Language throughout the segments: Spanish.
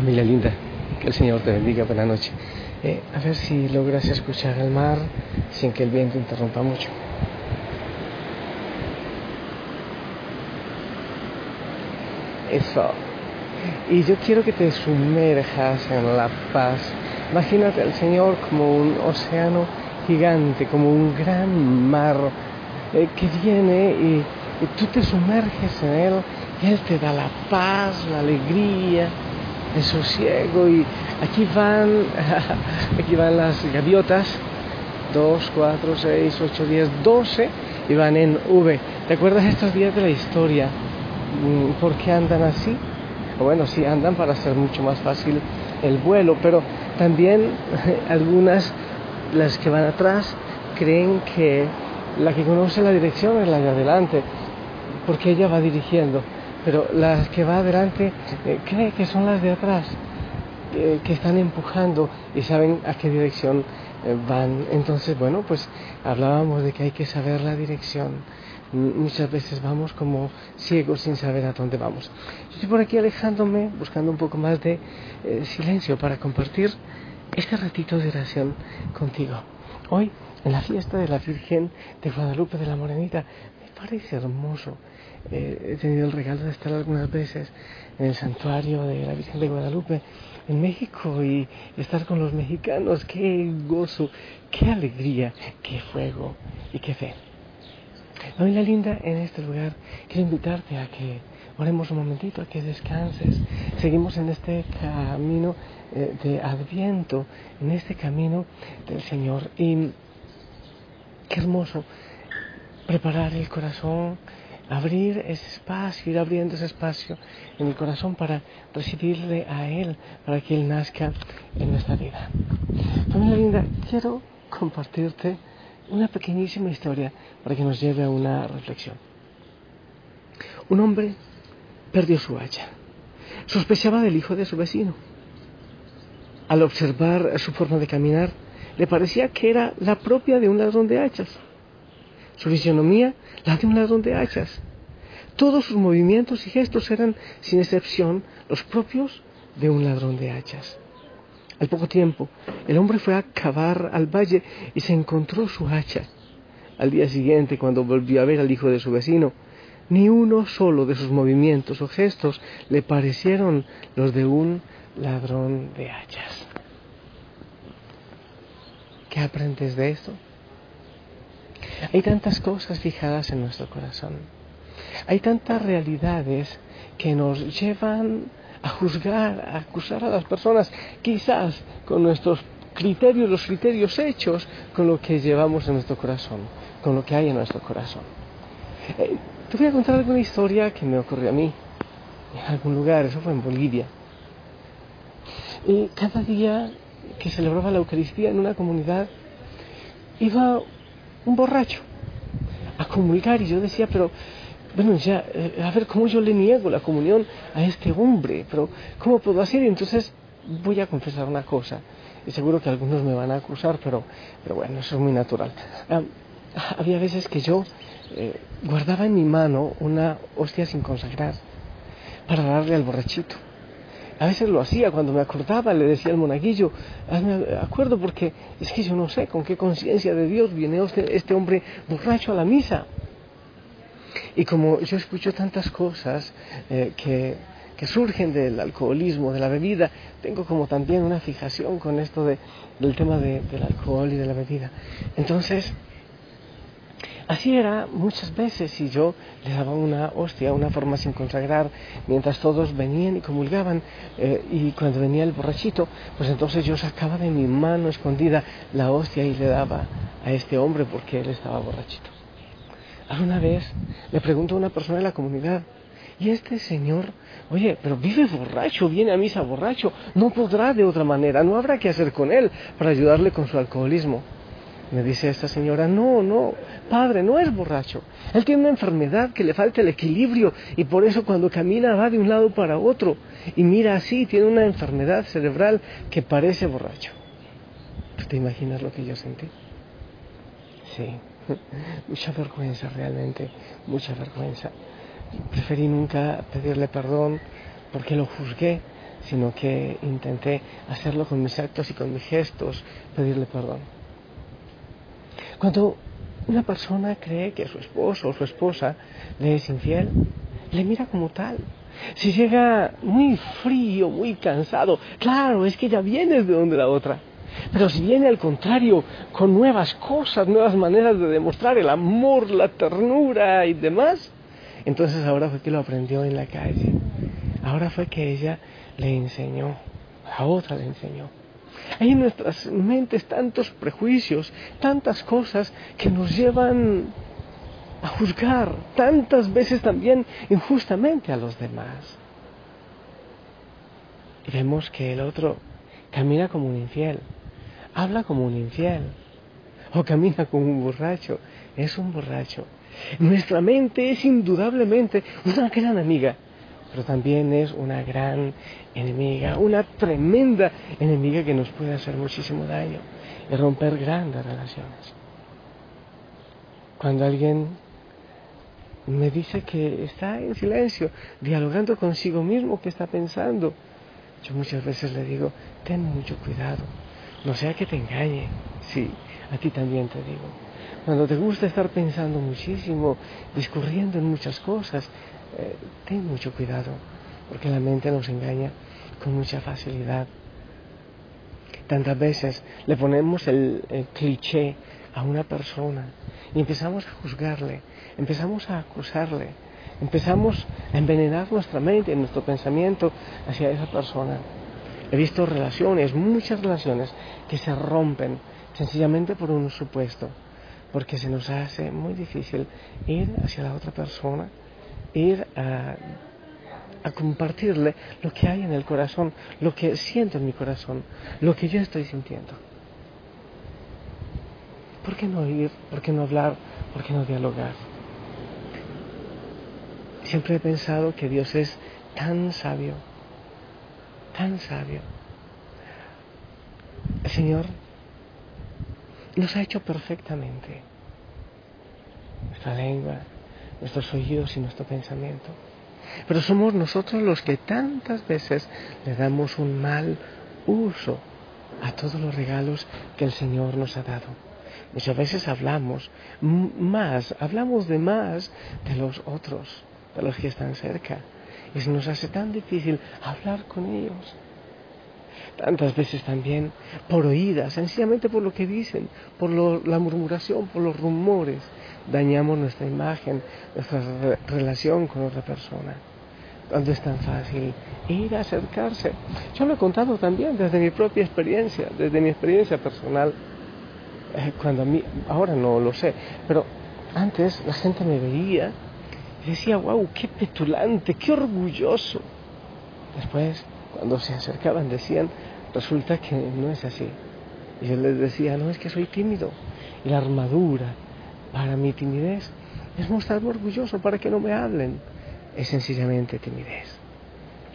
Familia linda, que el Señor te bendiga, buena noche. Eh, a ver si logras escuchar el mar sin que el viento interrumpa mucho. Eso. Y yo quiero que te sumerjas en la paz. Imagínate al Señor como un océano gigante, como un gran mar eh, que viene y, y tú te sumerges en él y Él te da la paz, la alegría, el sosiego y aquí van, aquí van las gaviotas, 2, 4, 6, 8, 10, 12 y van en V. ¿Te acuerdas estos días de la historia? Mm, ¿Por qué andan así? Bueno, sí andan para hacer mucho más fácil el vuelo, pero también algunas, las que van atrás, creen que la que conoce la dirección es la de adelante, porque ella va dirigiendo pero las que va adelante eh, cree que son las de atrás, eh, que están empujando y saben a qué dirección eh, van. Entonces, bueno, pues hablábamos de que hay que saber la dirección. Muchas veces vamos como ciegos sin saber a dónde vamos. Yo estoy por aquí alejándome, buscando un poco más de silencio para compartir este ratito de oración contigo. Hoy, en la fiesta de la Virgen de Guadalupe de la Morenita, parece hermoso eh, he tenido el regalo de estar algunas veces en el santuario de la Virgen de Guadalupe en México y estar con los mexicanos. Qué gozo, qué alegría, qué fuego y qué fe. Familia linda, en este lugar quiero invitarte a que oremos un momentito, a que descanses. Seguimos en este camino eh, de Adviento, en este camino del Señor. Y qué hermoso preparar el corazón abrir ese espacio, ir abriendo ese espacio en el corazón para recibirle a Él, para que Él nazca en nuestra vida. Familia linda, quiero compartirte una pequeñísima historia para que nos lleve a una reflexión. Un hombre perdió su hacha. Sospechaba del hijo de su vecino. Al observar su forma de caminar, le parecía que era la propia de un ladrón de hachas su fisionomía la de un ladrón de hachas. Todos sus movimientos y gestos eran, sin excepción, los propios de un ladrón de hachas. Al poco tiempo, el hombre fue a cavar al valle y se encontró su hacha. Al día siguiente, cuando volvió a ver al hijo de su vecino, ni uno solo de sus movimientos o gestos le parecieron los de un ladrón de hachas. ¿Qué aprendes de esto? Hay tantas cosas fijadas en nuestro corazón. Hay tantas realidades que nos llevan a juzgar, a acusar a las personas, quizás con nuestros criterios, los criterios hechos, con lo que llevamos en nuestro corazón, con lo que hay en nuestro corazón. Eh, te voy a contar alguna historia que me ocurrió a mí, en algún lugar, eso fue en Bolivia. Y cada día que celebraba la Eucaristía en una comunidad, iba un borracho a comulgar y yo decía, pero bueno, ya, eh, a ver cómo yo le niego la comunión a este hombre, pero ¿cómo puedo hacer? Y entonces voy a confesar una cosa, y seguro que algunos me van a acusar, pero, pero bueno, eso es muy natural. había veces que yo eh, guardaba en mi mano una hostia sin consagrar para darle al borrachito. A veces lo hacía, cuando me acordaba le decía al monaguillo, hazme acuerdo porque es que yo no sé con qué conciencia de Dios viene este hombre borracho a la misa. Y como yo escucho tantas cosas eh, que, surgen del alcoholismo, de la bebida, tengo como también una fijación con esto de, del tema del alcohol y de la bebida. Entonces, Así era muchas veces y yo le daba una hostia, una forma sin consagrar, mientras todos venían y comulgaban eh, y cuando venía el borrachito, pues entonces yo sacaba de mi mano escondida la hostia y le daba a este hombre porque él estaba borrachito. Alguna vez le pregunto a una persona de la comunidad, y este señor, oye, pero vive borracho, viene a misa borracho, no podrá de otra manera, no habrá que hacer con él para ayudarle con su alcoholismo. Me dice esta señora, no, no, padre, no es borracho. Él tiene una enfermedad que le falta el equilibrio y por eso cuando camina va de un lado para otro y mira así, tiene una enfermedad cerebral que parece borracho. ¿Te imaginas lo que yo sentí? Sí, mucha vergüenza realmente, mucha vergüenza. Preferí nunca pedirle perdón porque lo juzgué sino que intenté hacerlo con mis actos y con mis gestos, pedirle perdón. Cuando una persona cree que su esposo o su esposa le es infiel, le mira como tal. Si llega muy frío, muy cansado, claro, es que ya viene de donde la otra. Pero si viene al contrario, con nuevas cosas, nuevas maneras de demostrar el amor, la ternura y demás, entonces ahora fue que lo aprendió en la calle. Ahora fue que ella le enseñó, la otra le enseñó. Hay en nuestras mentes tantos prejuicios, tantas cosas que nos llevan a juzgar tantas veces también injustamente a los demás. Y vemos que el otro camina como un infiel, habla como un infiel, o camina como un borracho, es un borracho. Nuestra mente es indudablemente una gran amiga, pero también es una gran enemiga, una tremenda enemiga que nos puede hacer muchísimo daño y romper grandes relaciones. Cuando alguien me dice que está en silencio, dialogando consigo mismo, que está pensando, yo muchas veces le digo, ten mucho cuidado, no sea que te engañe. Sí, a ti también te digo. Cuando te gusta estar pensando muchísimo, discurriendo en muchas cosas, eh, ten mucho cuidado, porque la mente nos engaña con mucha facilidad. Tantas veces le ponemos el, cliché a una persona y empezamos a juzgarle, empezamos a acusarle, empezamos a envenenar nuestra mente, nuestro pensamiento hacia esa persona. He visto relaciones, muchas relaciones, que se rompen sencillamente por un supuesto, porque se nos hace muy difícil ir hacia la otra persona, ir a compartirle lo que hay en el corazón, lo que siento en mi corazón, lo que yo estoy sintiendo. ¿Por qué no ir? ¿Por qué no hablar? ¿Por qué no dialogar? Siempre he pensado que Dios es tan sabio, tan sabio. El Señor nos ha hecho perfectamente nuestra lengua, nuestros oídos y nuestro pensamiento. Pero somos nosotros los que tantas veces le damos un mal uso a todos los regalos que el Señor nos ha dado. Muchas veces hablamos más, hablamos de más de los otros, de los que están cerca. Y nos hace tan difícil hablar con ellos. Tantas veces también por oídas, sencillamente por lo que dicen, por la murmuración, por los rumores, dañamos nuestra imagen, nuestra relación con otra persona. Cuando es tan fácil ir a acercarse. Yo lo he contado también desde mi propia experiencia, desde mi experiencia personal. Eh, cuando a mí, ahora no lo sé, pero antes la gente me veía y decía, wow, qué petulante, qué orgulloso. Después, cuando se acercaban, decían, resulta que no es así. Y yo les decía, no, es que soy tímido. Y la armadura para mi timidez es mostrarme orgulloso para que no me hablen es sencillamente timidez.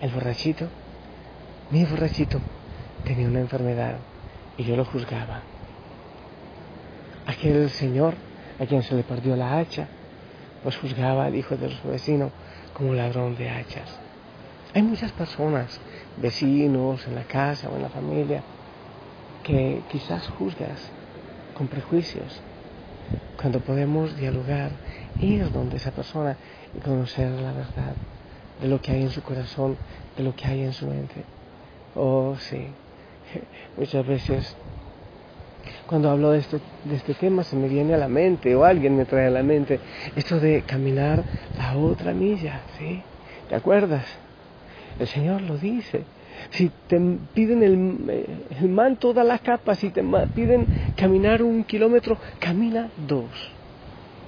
El borrachito, mi borrachito, tenía una enfermedad y yo lo juzgaba. Aquel señor a quien se le perdió la hacha, pues juzgaba al hijo de su vecino como ladrón de hachas. Hay muchas personas, vecinos, en la casa o en la familia, que quizás juzgas con prejuicios, cuando podemos dialogar, ir donde esa persona y conocer la verdad de lo que hay en su corazón, de lo que hay en su mente. Oh, sí, muchas veces cuando hablo de, esto, de este tema se me viene a la mente o alguien me trae a la mente esto de caminar la otra milla, ¿sí? ¿Te acuerdas? El Señor lo dice. Si te piden el, el manto, da la capa. Si te piden caminar un kilómetro, camina dos.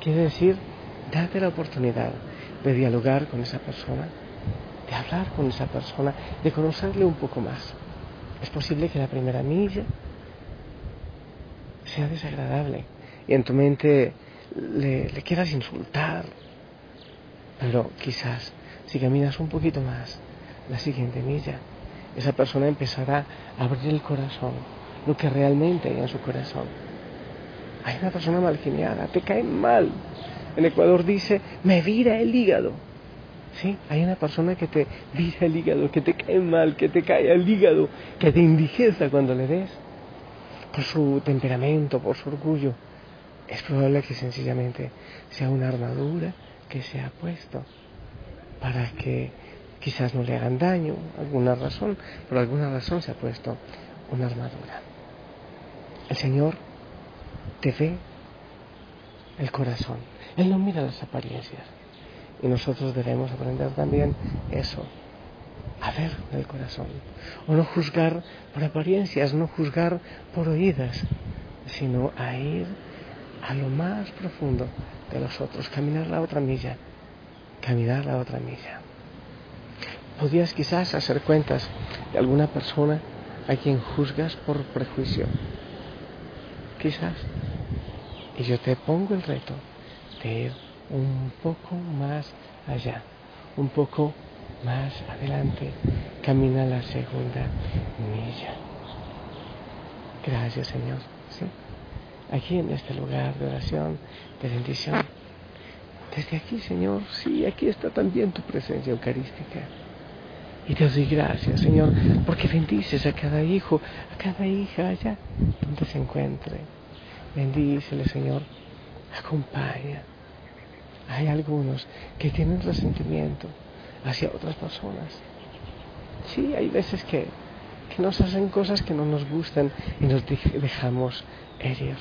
Quiere decir, date la oportunidad de dialogar con esa persona, de hablar con esa persona, de conocerle un poco más. Es posible que la primera milla sea desagradable y en tu mente le, le quieras insultar, pero quizás si caminas un poquito más, la siguiente milla, esa persona empezará a abrir el corazón, lo que realmente hay en su corazón. Hay una persona mal geniada, te cae mal, en Ecuador dice, me vira el hígado. Sí, hay una persona que te vira el hígado, que te cae mal, que te cae al hígado, que te indigesta cuando le ves, por su temperamento, por su orgullo. Es probable que sencillamente sea una armadura que se ha puesto para que quizás no le hagan daño, alguna razón, por alguna razón se ha puesto una armadura. El Señor te ve el corazón, Él no mira las apariencias. Y nosotros debemos aprender también eso, a ver el corazón. O no juzgar por apariencias, no juzgar por oídas, sino a ir a lo más profundo de los otros, caminar la otra milla, caminar la otra milla. Podías quizás hacer cuentas de alguna persona a quien juzgas por prejuicio. Quizás. Y yo te pongo el reto de ir un poco más allá, un poco más adelante, camina la segunda milla. Gracias Señor. ¿sí? Aquí en este lugar de oración, de bendición. Desde aquí, Señor, sí, aquí está también tu presencia eucarística. Y te doy gracias, Señor, porque bendices a cada hijo, a cada hija allá donde se encuentre. Bendícele, Señor. Acompaña. Hay algunos que tienen resentimiento hacia otras personas. Sí, hay veces que, que nos hacen cosas que no nos gustan y nos dejamos herir.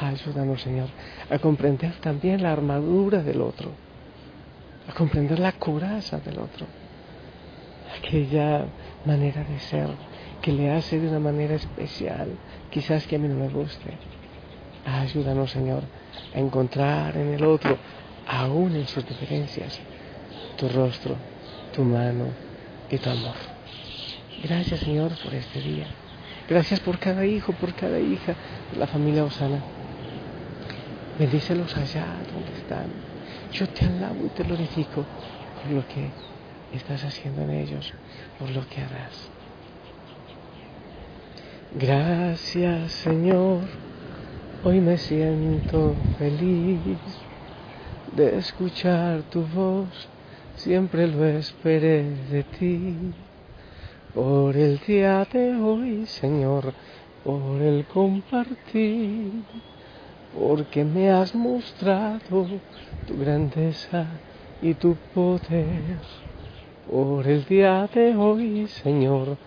Ayúdanos, Señor, a comprender también la armadura del otro, a comprender la coraza del otro, aquella manera de ser que le hace de una manera especial, quizás que a mí no me guste. Ayúdanos, Señor, a encontrar en el otro, aún en sus diferencias, tu rostro, tu mano y tu amor. Gracias, Señor, por este día. Gracias por cada hijo, por cada hija de la familia Osana. Bendícelos allá donde están. Yo te alabo y te glorifico por lo que estás haciendo en ellos, por lo que harás. Gracias Señor, hoy me siento feliz de escuchar tu voz, siempre lo esperé de ti. Por el día de hoy, Señor, por el compartir porque me has mostrado tu grandeza y tu poder. Por el día de hoy, Señor,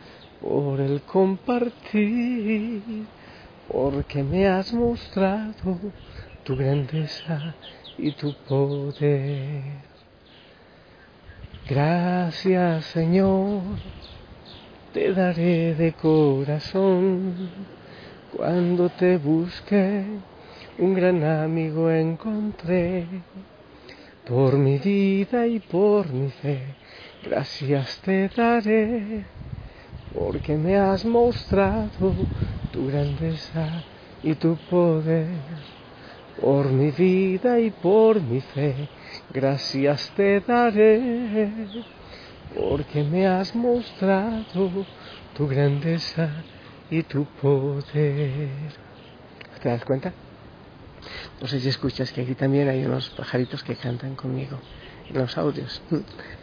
por el compartir, porque me has mostrado tu grandeza y tu poder. Gracias, Señor, te daré de corazón cuando te busque un gran amigo encontré por mi vida y por mi fe. Gracias te daré porque me has mostrado tu grandeza y tu poder. Por mi vida y por mi fe, gracias te daré porque me has mostrado tu grandeza y tu poder. ¿Te das cuenta? No sé si escuchas que aquí también hay unos pajaritos que cantan conmigo los audios.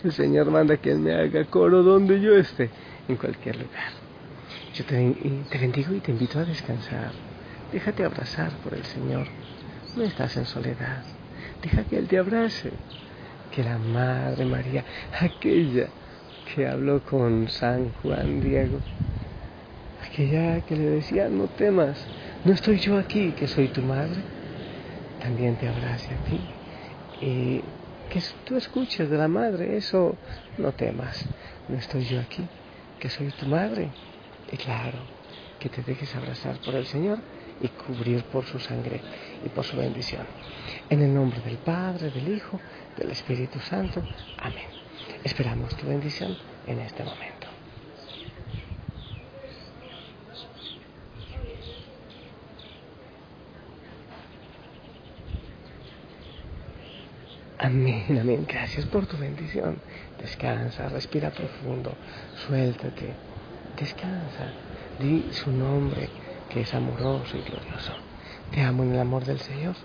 El Señor manda que me haga coro donde yo esté, en cualquier lugar. Yo te, te bendigo y te invito a descansar. Déjate abrazar por el Señor. No estás en soledad. Deja que Él te abrace. Que la Madre María, aquella que habló con San Juan Diego, aquella que le decía, no temas, no estoy yo aquí, que soy tu madre también te abrace a ti. Que tú escuches de la madre, eso no temas. No estoy yo aquí, que soy tu madre. Y claro, que te dejes abrazar por el Señor y cubrir por su sangre y por su bendición. En el nombre del Padre, del Hijo, del Espíritu Santo. Amén. Esperamos tu bendición en este momento. Amén, amén. Gracias por tu bendición. Descansa, respira profundo, suéltate, descansa. Di su nombre, que es amoroso y glorioso. Te amo en el amor del Señor.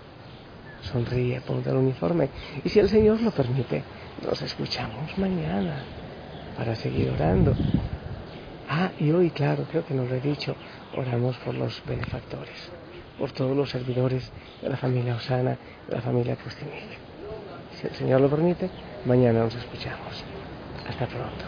Sonríe, ponte el uniforme. Y si el Señor lo permite, nos escuchamos mañana para seguir orando. Ah, y hoy, claro, creo que nos lo he dicho, oramos por los benefactores, por todos los servidores de la familia Osana, de la familia Agustinilla si el Señor lo permite, mañana nos escuchamos. Hasta pronto.